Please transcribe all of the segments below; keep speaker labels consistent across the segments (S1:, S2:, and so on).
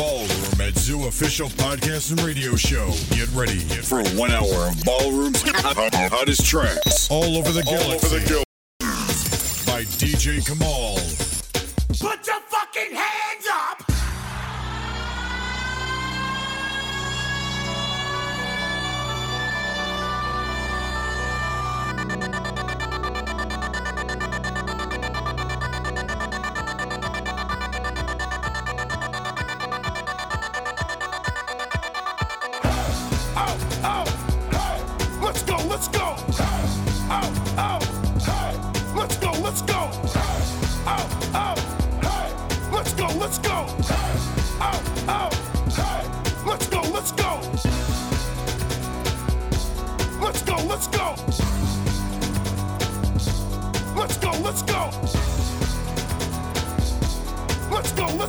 S1: Ballroom at Zoo Official Podcast and Radio Show. Get ready for one hour of Ballroom's hottest tracks all over the galaxy. By DJ Kamal.
S2: Put your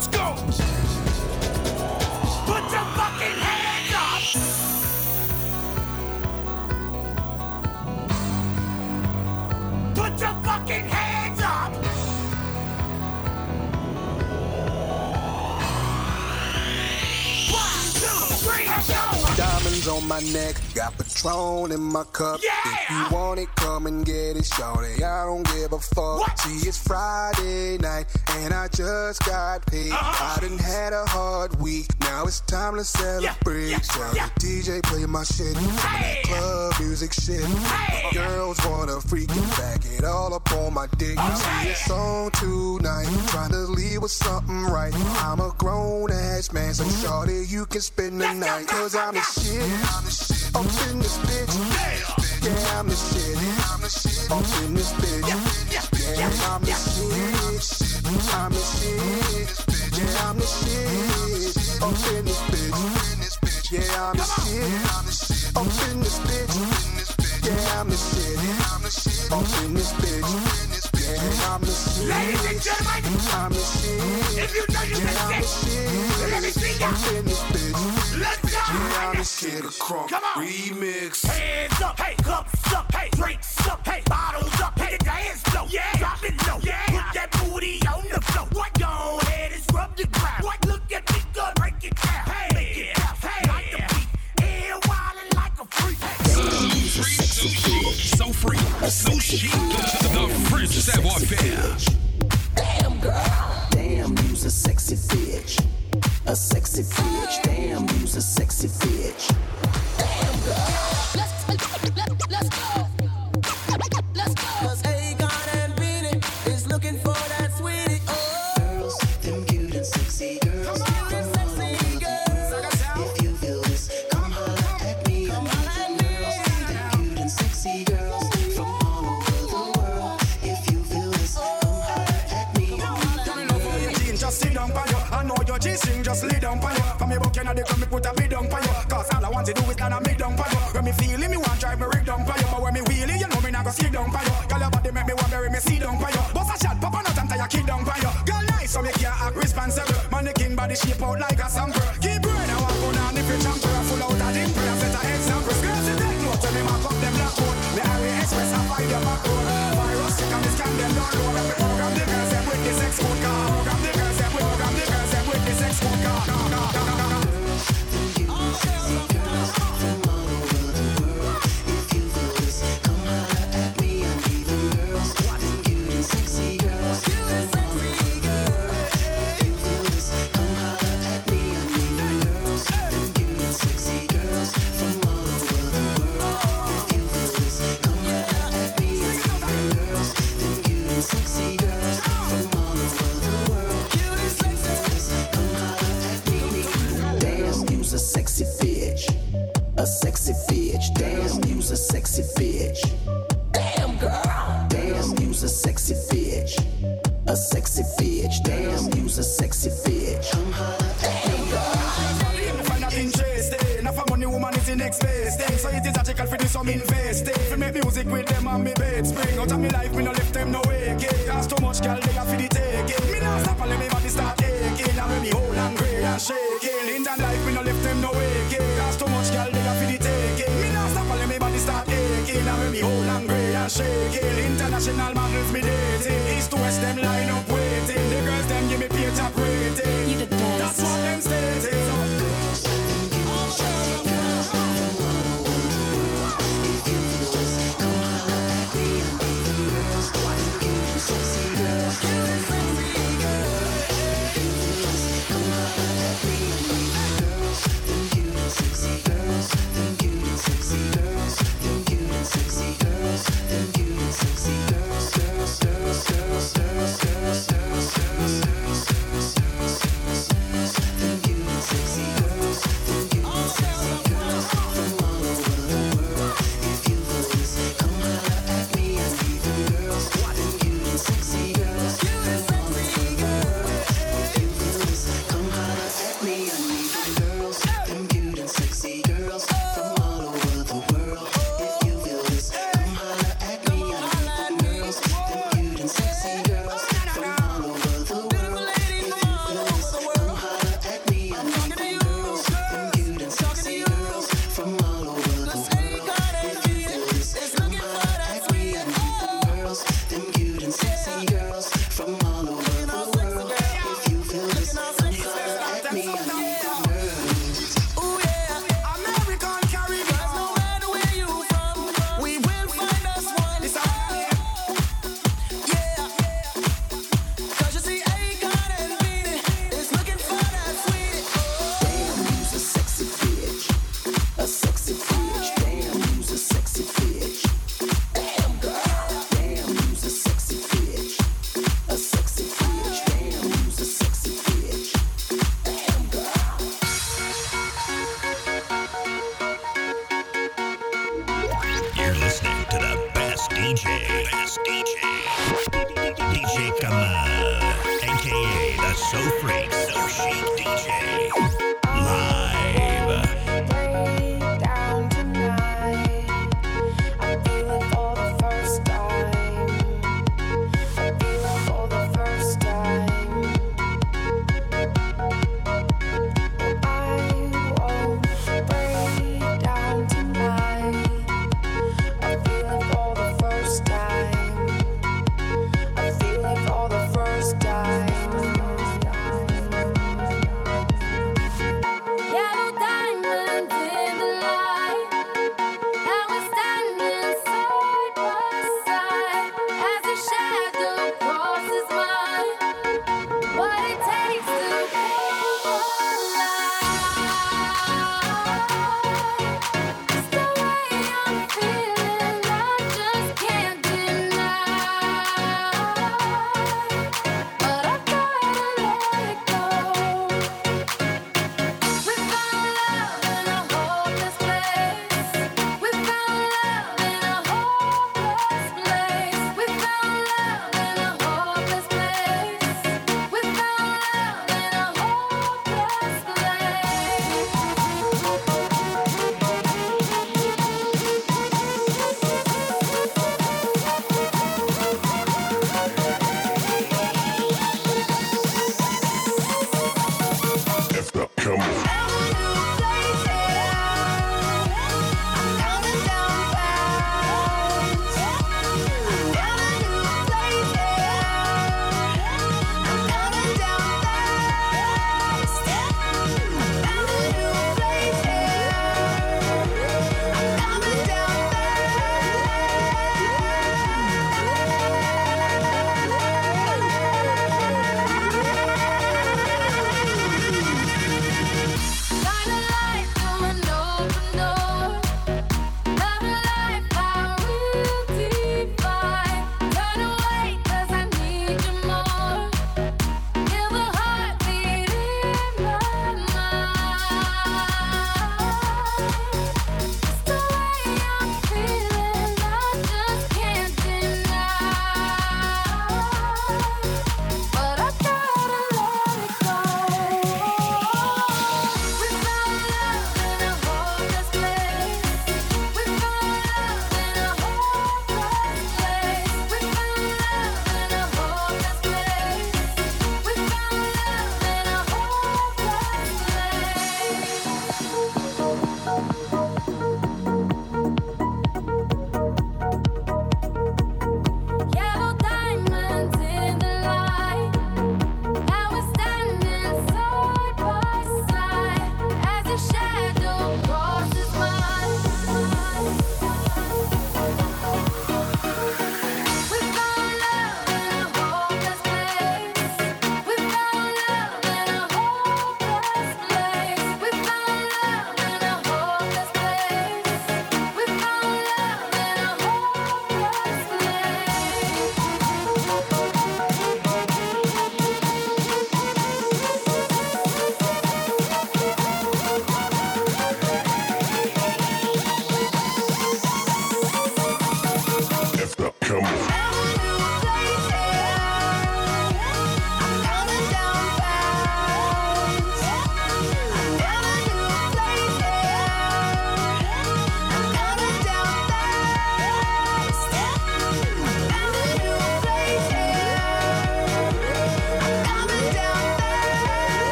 S2: Let's go. Put your fucking hands up! Put your fucking hands up! One, two, three, let's go!
S3: Diamonds on my neck, got Patron in my cup.
S2: Yeah!
S3: If you want it, come and get it, shorty. I don't give a fuck.
S2: What?
S3: See, it's Friday night, and I just got paid.
S2: Uh-huh.
S3: I done had a hard week, now it's time to celebrate.
S2: yeah, yeah.
S3: the DJ play my shit,
S2: Hey!
S3: that club music shit.
S2: Hey!
S3: Girls wanna freak and back it all up on my dick. See, it's on tonight, trying to leave with something right. I'm a grown ass man, so shorty, you can spend the night. Cause I'm the
S2: go.
S3: shit. Up in this bitch. Yeah, I'm the shit. Up in this bitch. Yeah, I'm the shit. I'm the shit. Yeah, I'm the shit. Up in this bitch. Yeah, I'm the shit. Up in this bitch. Yeah, I'm the shit. Up in this bitch. Yeah, I'm the shit.
S2: Ladies and gentlemen,
S3: I'm the shit.
S2: if you know you
S3: Yeah, I'm
S2: can
S3: the
S2: sing,
S3: shit.
S2: let me see ya.
S3: Up in this bitch.
S2: Let's
S3: Yeah, I'm the. Crunk remix.
S2: Hands up, hey, cups up, hey, drinks up, hey, bottles up, hey, dance floor, yeah, drop it low, yeah, put that booty on the floor. What? Go ahead and scrub the ground. What? Look at me. Go, break it down, hey, make it bounce, hey, like the beat, yeah, wildin' like a freak. Hey.
S4: So free, so chic. The French savoir faire.
S5: Sex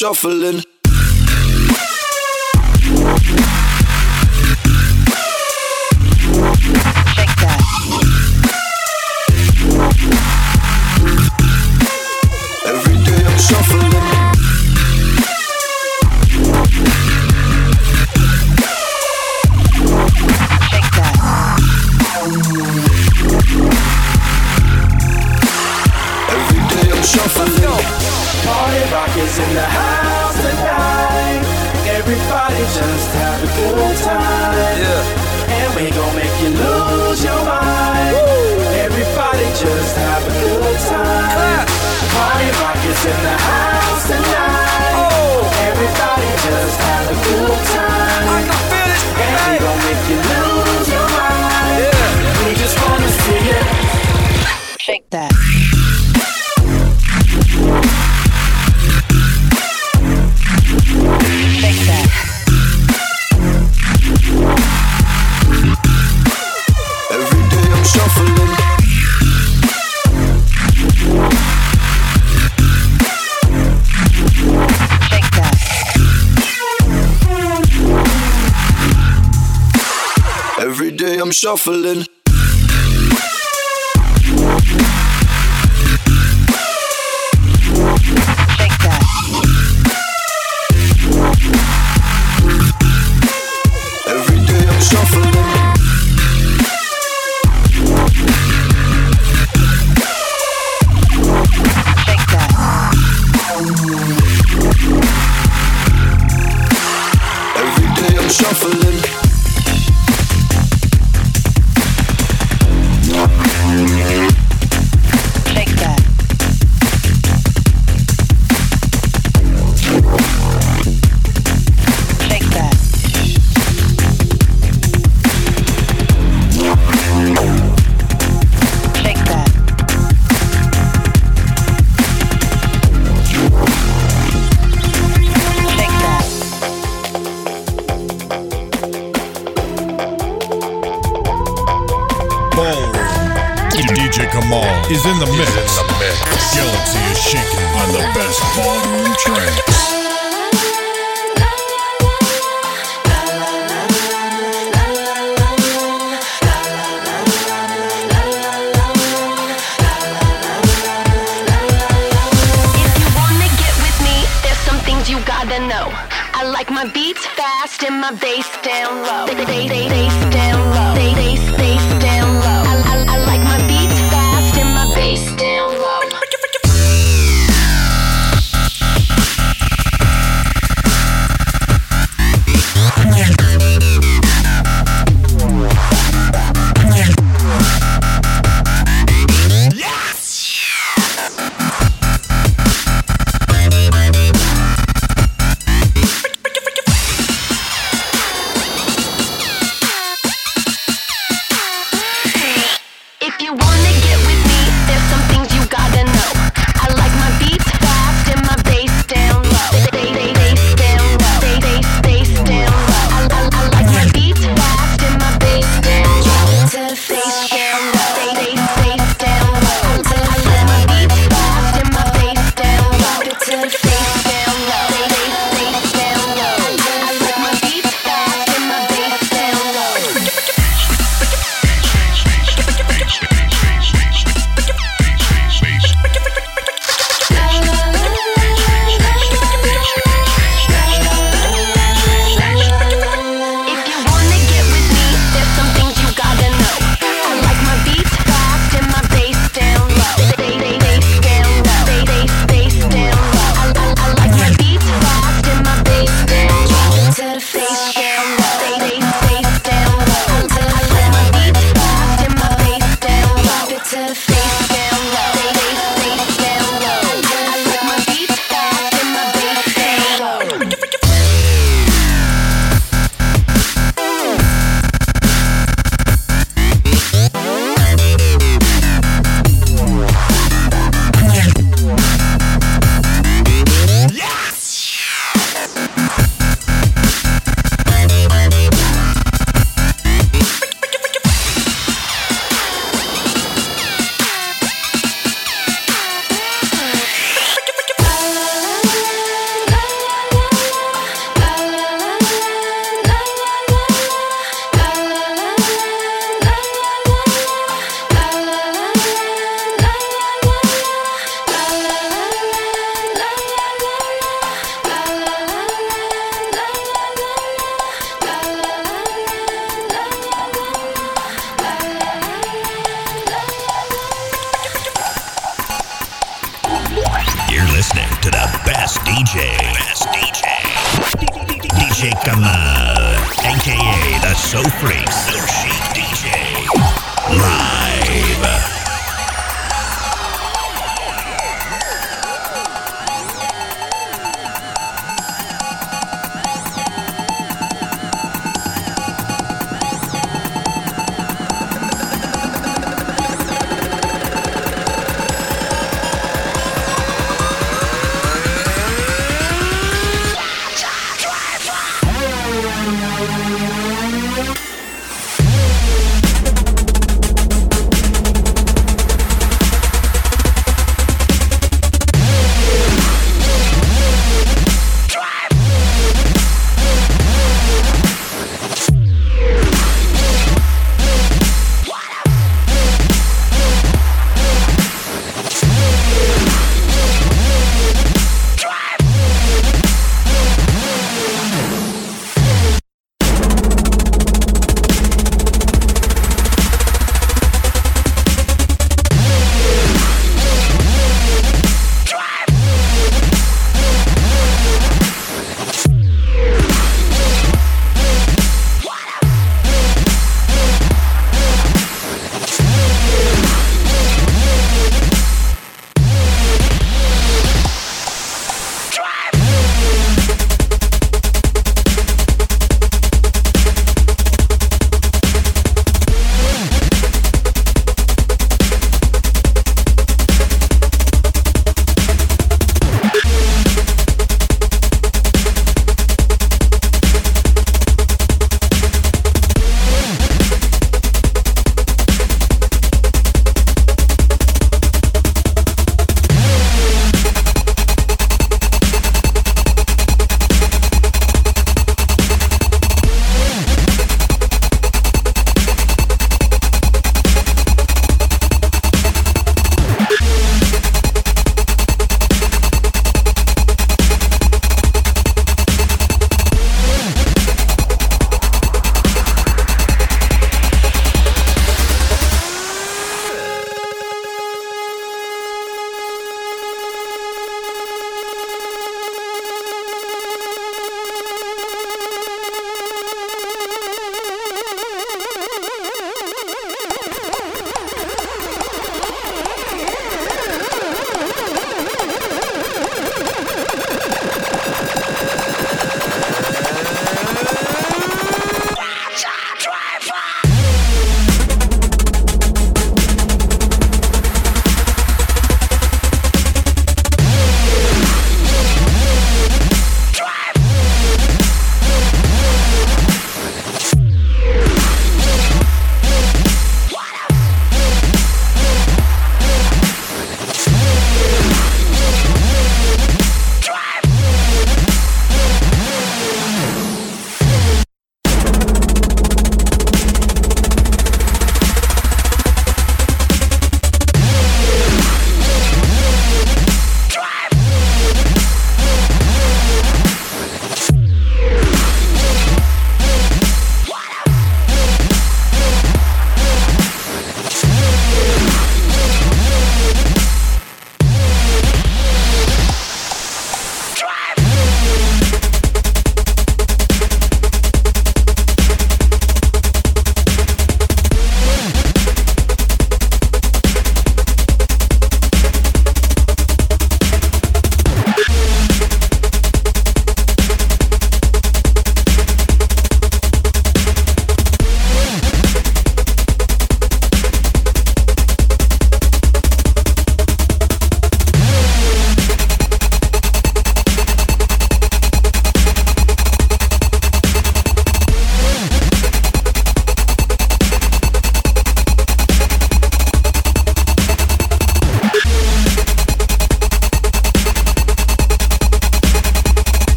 S6: shuffling. I'm shuffling.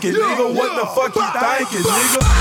S7: Stankin', nigga. What the fuck you thinking, nigga?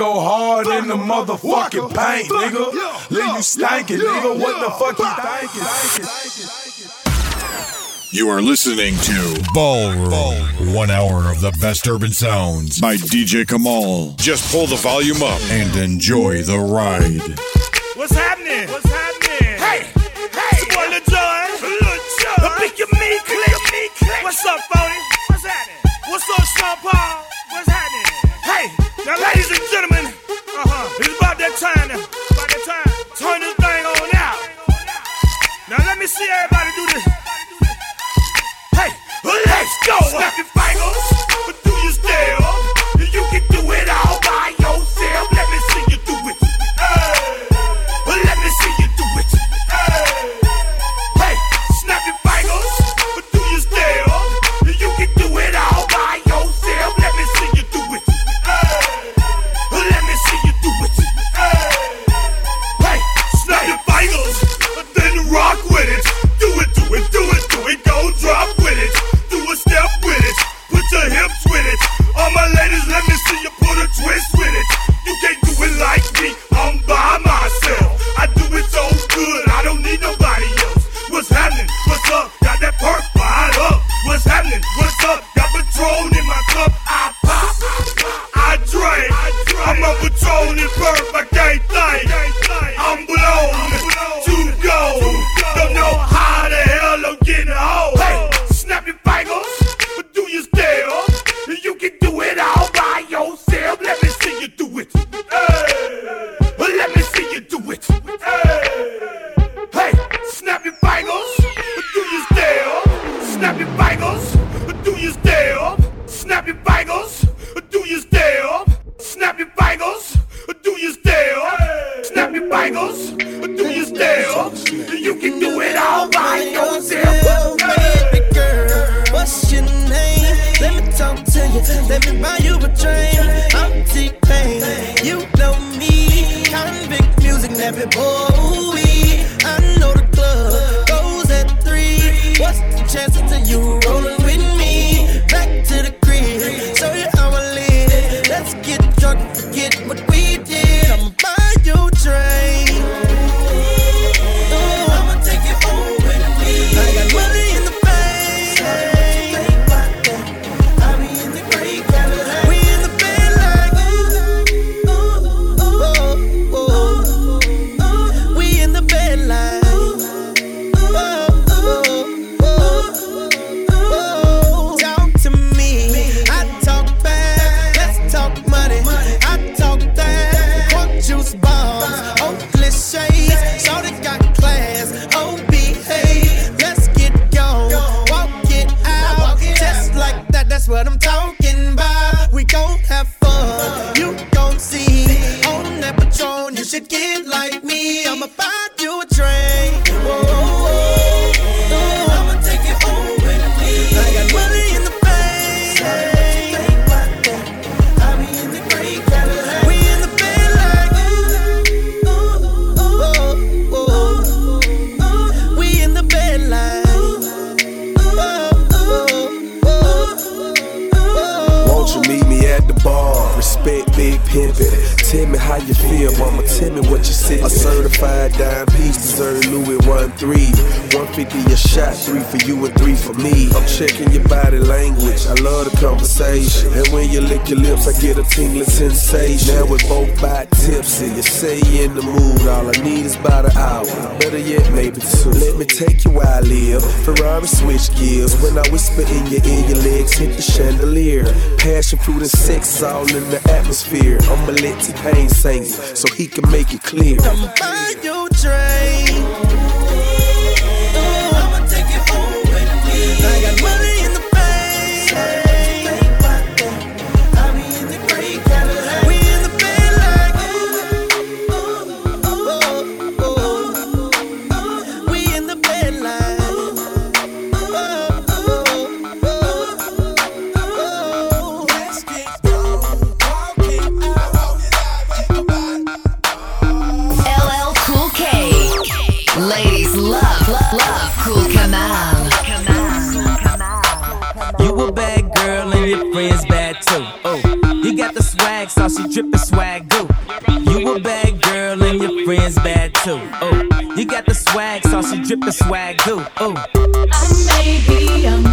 S8: go hard in the motherfucking paint, nigga. Leave you stankin', nigga. What the fuck you thinking?
S1: You are listening to Ballroom. Ballroom. One hour of the best urban sounds by DJ Kamal. Just pull the volume up and enjoy the ride.
S2: What's happening? What's happening? Hey, hey, it's boy Lil Jon. Lil Jon. Pick your meat. click. What's up, Phony? What's happening? What's up, Sean Paul? What's happening? Now, ladies and gentlemen, uh-huh, it's about that time now. About that time. Turn this thing on out. Now, let me see everybody do this. Hey, let's go. Snap your fingers.
S9: for you and three for me. I'm checking your body language, I love the conversation. And when you lick your lips, I get a tingling sensation. Now we're both by tipsy, you say you're in the mood. All I need is about an hour, better yet, maybe two. Let me take you where I live. Ferrari switch gears. When I whisper in your ear, your legs hit the chandelier. Passion fruit and sex all in the atmosphere. I'm a let T-Pain sing so he can make it clear.
S10: drip the
S11: swag do. Ooh.
S12: I may be
S13: a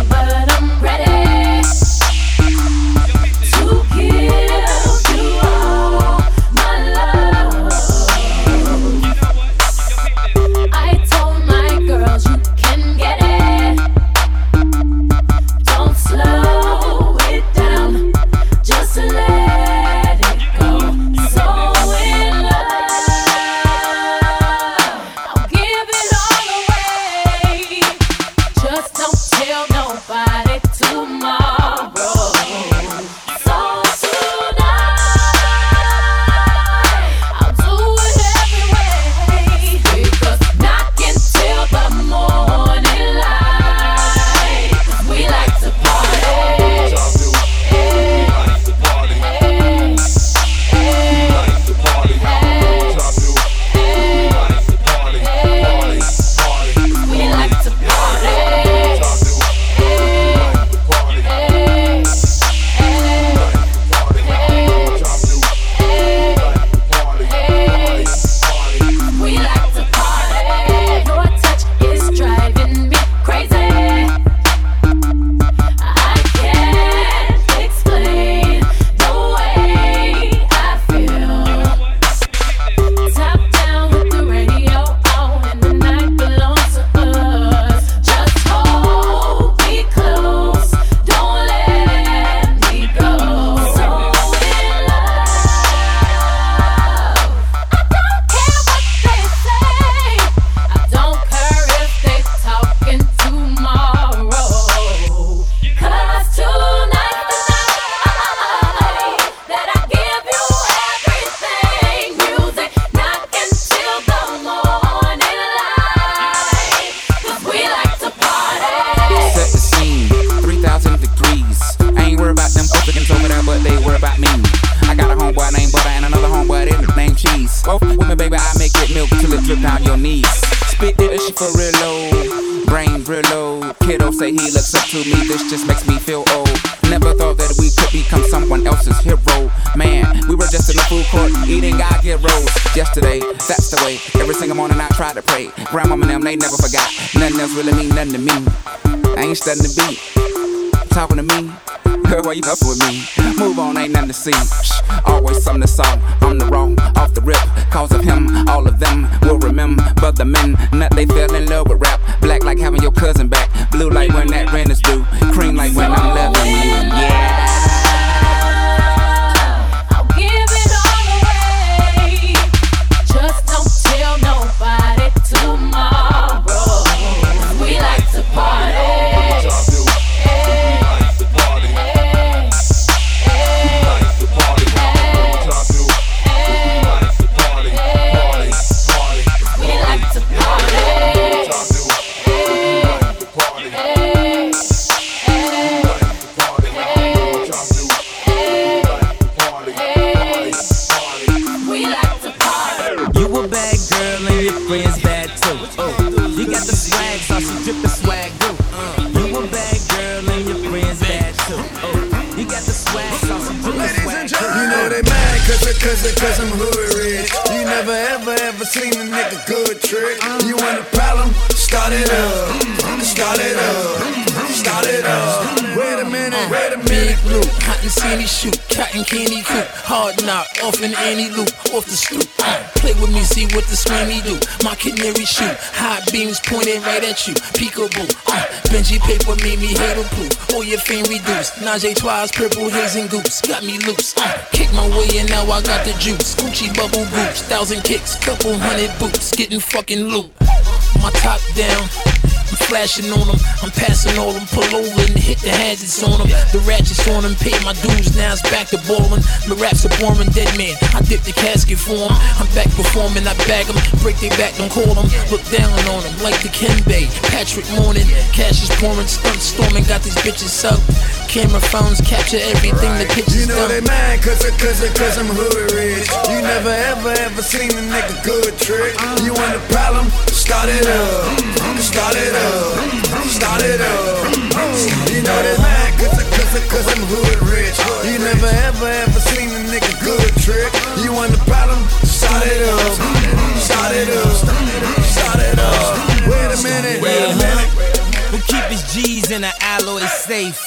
S13: That's really mean nothing to me. I ain't studying the beat. Talking to me. Girl, why you up with me? Move on, ain't nothing to see. Shh, always something to solve. I'm the wrong, off the rip. Cause of him, all of them will remember But the men. Not they fell in love with rap. Black like having your cousin back. Blue like when that rent is due. Cream like when I'm loving you. Yeah.
S14: Cause I'm hood rich. You never ever ever seen a nigga good trick. You want a problem? Start it up. Start it up.
S10: Loop, hot and sandy shoot, cotton candy coop, hard knock, off in any loop, off the stoop. Play with me, see what the screamy do. My canary shoot, hot beams pointed right at you. Peekaboo, uh, Benji paper made me hater proof. All your fame reduced. Najee twice, purple haze and goops, got me loose. Uh, kick my way and now I got the juice. Gucci bubble groups, thousand kicks, couple hundred boots, getting fucking loot. My top down. I'm flashing on them, I'm passing all them, pull over and hit the hazards on them. The ratchets on them, pay my dues, now it's back to ballin'. My raps are boring, dead man. I dip the casket for for 'em. I'm back performing, I bag 'em, break they back, don't call 'em. Look down on 'em like the Bay. Patrick Morning, cash is pouring, stunt storming, got these bitches up. Camera phones capture everything, the pictures
S14: You know they mad cause, I- cause, I- cause I'm hood rich. You never ever ever seen a nigga good trick. Uh-huh. You want a problem? Start it up. Start it up. Start it up. You know they mad cause, cause, cause I'm hood rich. You never ever ever seen a nigga good trick. You want the problem? Start it up. Start it up. Start it up. Wait a minute. Wait a minute.
S11: Who keep his G's in an alloy safe?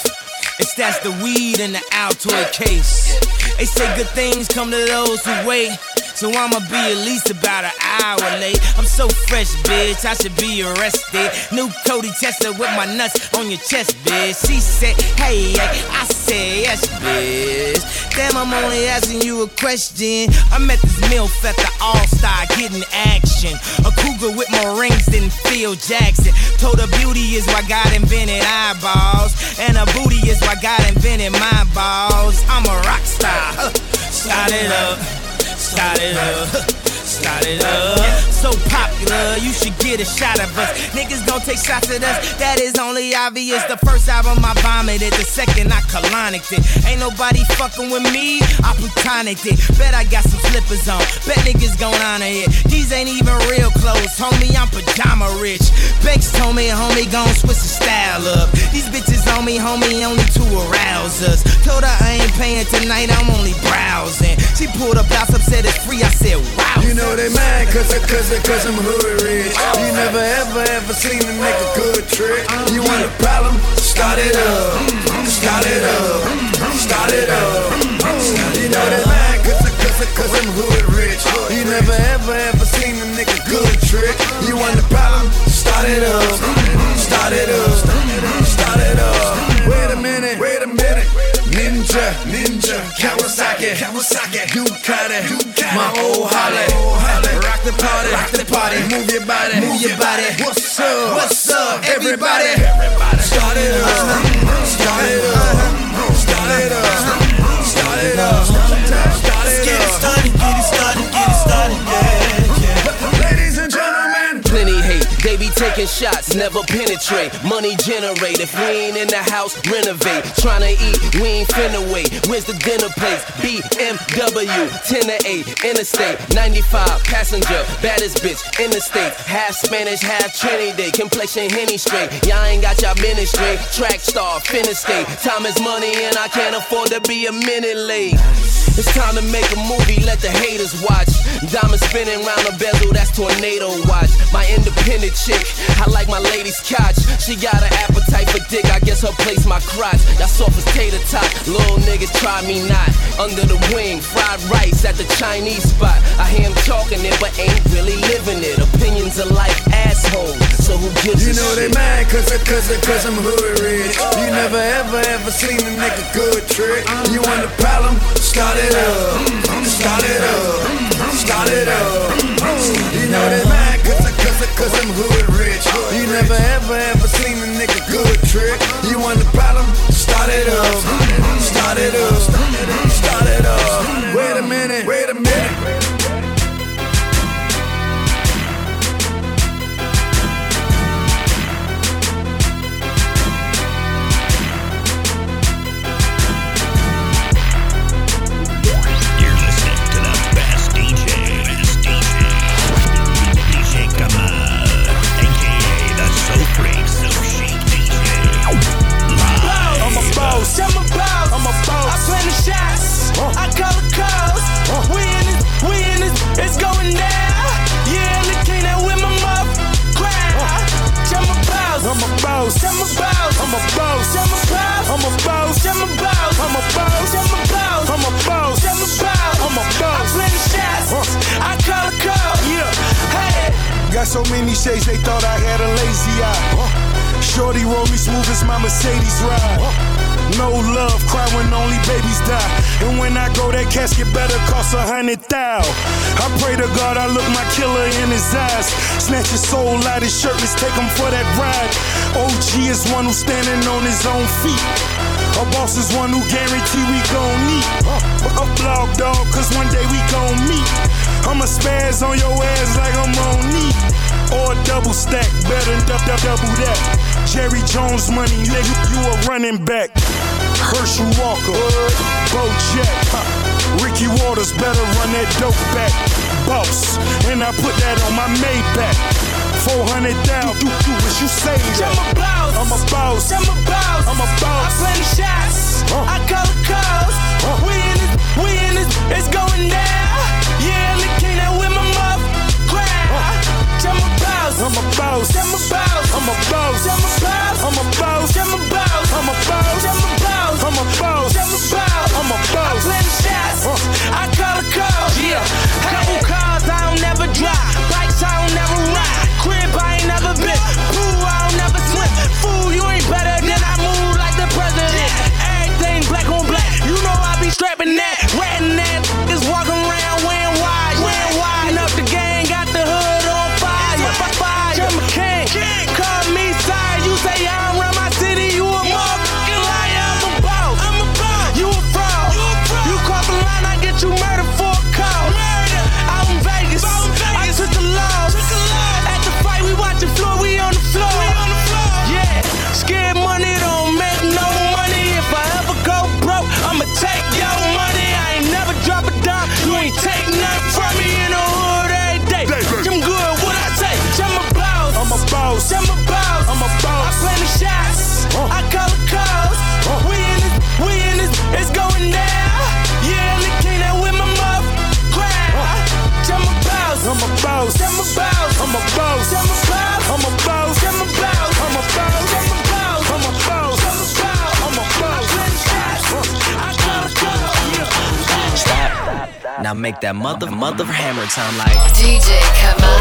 S11: It's that's the weed in the Altoid case. They say good things come to those who wait. So I'ma be at least about an hour late. I'm so fresh, bitch. I should be arrested. New Cody Tesla with my nuts on your chest, bitch. She said, hey. I said, yes, bitch. Damn, I'm only asking you a question. I met this MILF at the All Star getting action. A cougar with more rings than Phil Jackson. Told her beauty is why God invented eyeballs. And her booty is why God invented my balls. I'm a rock star. Huh. It up. Start it up. Start it up. So popular, you should get a shot of us. Niggas gon' take shots at us. That is only obvious. The first album I vomited, the second I colonicked it. Ain't nobody fucking with me. I plutonicked it. Bet I got some slippers on. Bet niggas gon' honor it. These ain't even real clothes, homie. I'm pajama rich. Bex told me, homie, gon' switch the style up. These bitches on me, homie, only to arouse us. Told her I ain't paying tonight, I'm only browsing. She pulled up, blouse up, said it's free. I said, wow.
S14: They mad cause, I- cause, I- cause I'm hood rich. You never ever ever seen a nigga good trick. You want a problem? Start it up. Start it up. Start it up. You know they mad cause, I- cause, cause I'm hood rich. You never ever ever seen a nigga good trick. You want a problem? Start it up. Start it up. Start it up. Wait a minute. Ninja, ninja, Kawasaki, Kawasaki, Ducati, Ducati, my old Holly, rock the party, rock the party, move your body, move your body. What's up? What's up, everybody? Start it up, start it up, start it up, start it up, start it up. It started, get it started,
S15: taking shots, never penetrate. Money generate, if we ain't in the house, renovate. Tryna eat, we ain't finna wait. Where's the dinner place? BMW, 10 to 8, interstate, 95, passenger, baddest bitch, in the state. Half Spanish, half Trinidad, complexion henny straight. Y'all ain't got y'all ministry, track star, finna state. Time is money and I can't afford to be a minute late. It's time to make a movie, let the haters watch. Diamond spinning round the bezel, tornado watch. My independent chick, I like my lady's couch. She got an appetite for dick, I guess her place my crotch. Y'all soft as tater tot, little niggas try me not. Under the wing, fried rice at the Chinese spot. I hear him talking it, but ain't really living it. Opinions are like assholes, so who gives
S14: You know they
S15: shit?
S14: mad cause, cause, cause I'm hood rich. You never ever ever seen a nigga good trick. You want a problem? Start it up. Start it up. Start it up. You know mad cause, I- cause, I- cause I'm hood rich. You never ever ever seen a nigga good trick. You want a problem? Start it up. Start it up. Start it up. Wait a minute. Wait a minute.
S16: boss. I'm a boss. I'm a boss. I plan the shots. Uh. I call
S10: the calls. Uh. We in it. we in it. it's going down. Yeah, in the king that with my mouth. Crowd. Uh. I'm a boss. I'm a
S7: boss. I'm a
S10: boss. I'm a
S7: boss.
S10: I'm a boss.
S7: I'm a boss.
S10: I'm a boss. I'm a boss. I'm a boss. I'm a boss. I'm a boss. I plan the shots. Uh. I call the calls. Yeah. Hey.
S7: Got so many shades, they thought I had a lazy eye. Uh. Shorty roll me smooth as my Mercedes ride. Uh. No love, cry when only babies die. And when I go, that casket better cost a hundred thou. I pray to God I look my killer in his eyes. Snatch his soul out his shirt, let's take him for that ride. OG is one who's standing on his own feet. A boss is one who guarantee we gon' meet. A blog dog, cause one day we gon' meet. I'ma spaz on your ass like I'm on knee. Or double stack, better than dou- dou- double that. Jerry Jones money, nigga, you a running back. Herschel Walker, Bo Jack, huh. Ricky Watters better run that dope back. Boss, and I put that on my Maybach. 400 down, do, do as you say that.
S10: I'm a boss.
S7: I'm a boss.
S10: I'm a boss.
S7: I'm a boss.
S10: I play the shots. I call the calls. We in this, we in this, it's going down. Yeah, I'm the king that with my muff crowd. I'm a boss.
S7: I'm a boss.
S10: I'm a boss.
S7: I'm a boss.
S10: I'm a boss.
S7: I'm a boss.
S10: I'm a boss.
S7: I'm a boss.
S10: I'm a boss.
S7: I'm a boss.
S10: I'm a boss.
S7: I'm a
S10: I
S7: boss.
S10: play the shots. I call the calls. Yeah. Couple cars I don't never drive. Bikes I don't never ride. Crib I ain't never been. Pool I don't never swim. Fool, you ain't better than I move like the president. Everything black on black. You know I be strapping that. Ratting that.
S17: Now make that mother mother hammer time like
S18: DJ, come on.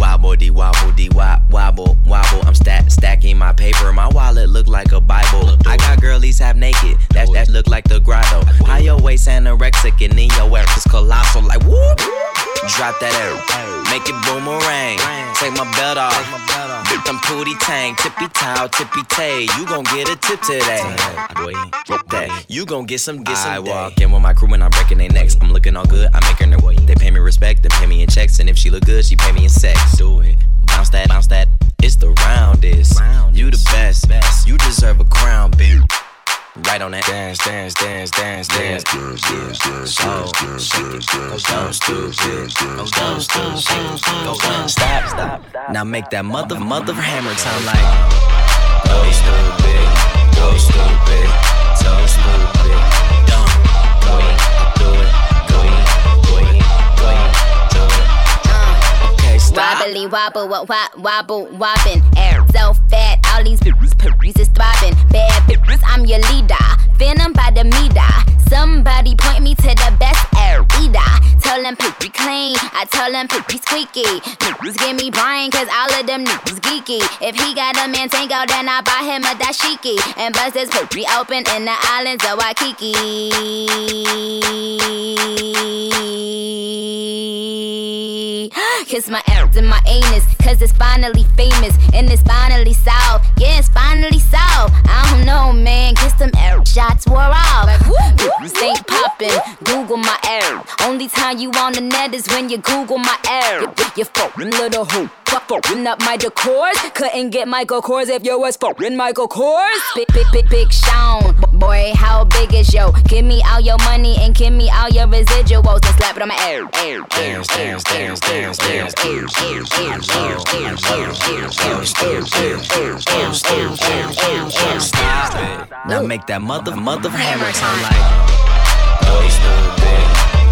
S17: Wobble wobble dee wop wobble wobble. I'm stack stacking my paper. My wallet look like a Bible. I got girlies half naked. That that look like the grotto. How your waist anorexic and then your ass is colossal. Like whoop. Drop that air. Make it boomerang. Take my belt off. Dip them pooty tang. Tippy toe, tippy tay. You gon' get a tip today. That you gon' get some get some. I walk in with my crew and I'm breaking their necks. I'm looking all good. I'm making her way. They pay me respect. They pay me in checks. And if she look good, she pay me in sex. Do it. Bounce that, bounce that. It's the roundest. You the best. You deserve a crown, bitch. Right on that dance, dance, dance, dance, dance. So, shake it, go down, stupid, go down, stupid, go down. Stop, stop. Now make that mother, mother hammer time like. Go stupid, go stupid, so stupid.
S12: Wobbly wobble, wa- wobble, wobbin'. Air so fat, all these bitches bitches is throbbing. Bad bitches, I'm your leader. Venom by the meter. Somebody point me to the best air eater. Tell them poopy clean, I tell them poopy squeaky. Niggas give me Brian, cause all of them niggas geeky. If he got a man tango, then I buy him a dashiki. And bust his poopy open in the islands of Waikiki. Kiss my arrows and my anus, cause it's finally famous and it's finally solved. Yeah, it's finally solved. I don't know, man. Kiss them arrow shots wore off. Bitches ain't popping. Google my arrow. Only time you on the net is when you Google my arrow. You, you fucking little hoe. Fuck fucking up my decors. Couldn't get Michael Kors if you was fucking Michael Kors. Big, big, big, big Sean. Boy, how big is yo? Give me all your money and give me all your residuals and slap it on my arrow. Arrow, arrow,
S17: Dance, dance, dance, dance, dance. Stop it. Now make that mother, mother hammer time like. Stupid, do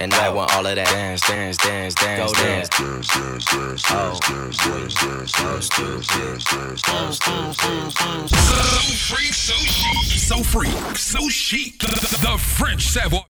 S17: And I want all of that dance, dance, dance, dance, dance, dance, dance, dance, dance, dance, dance, dance, dance, dance, dance, dance, dance, dance, dance, dance.
S19: So freak, so chic, so freak, so chic. The, the French Savoy.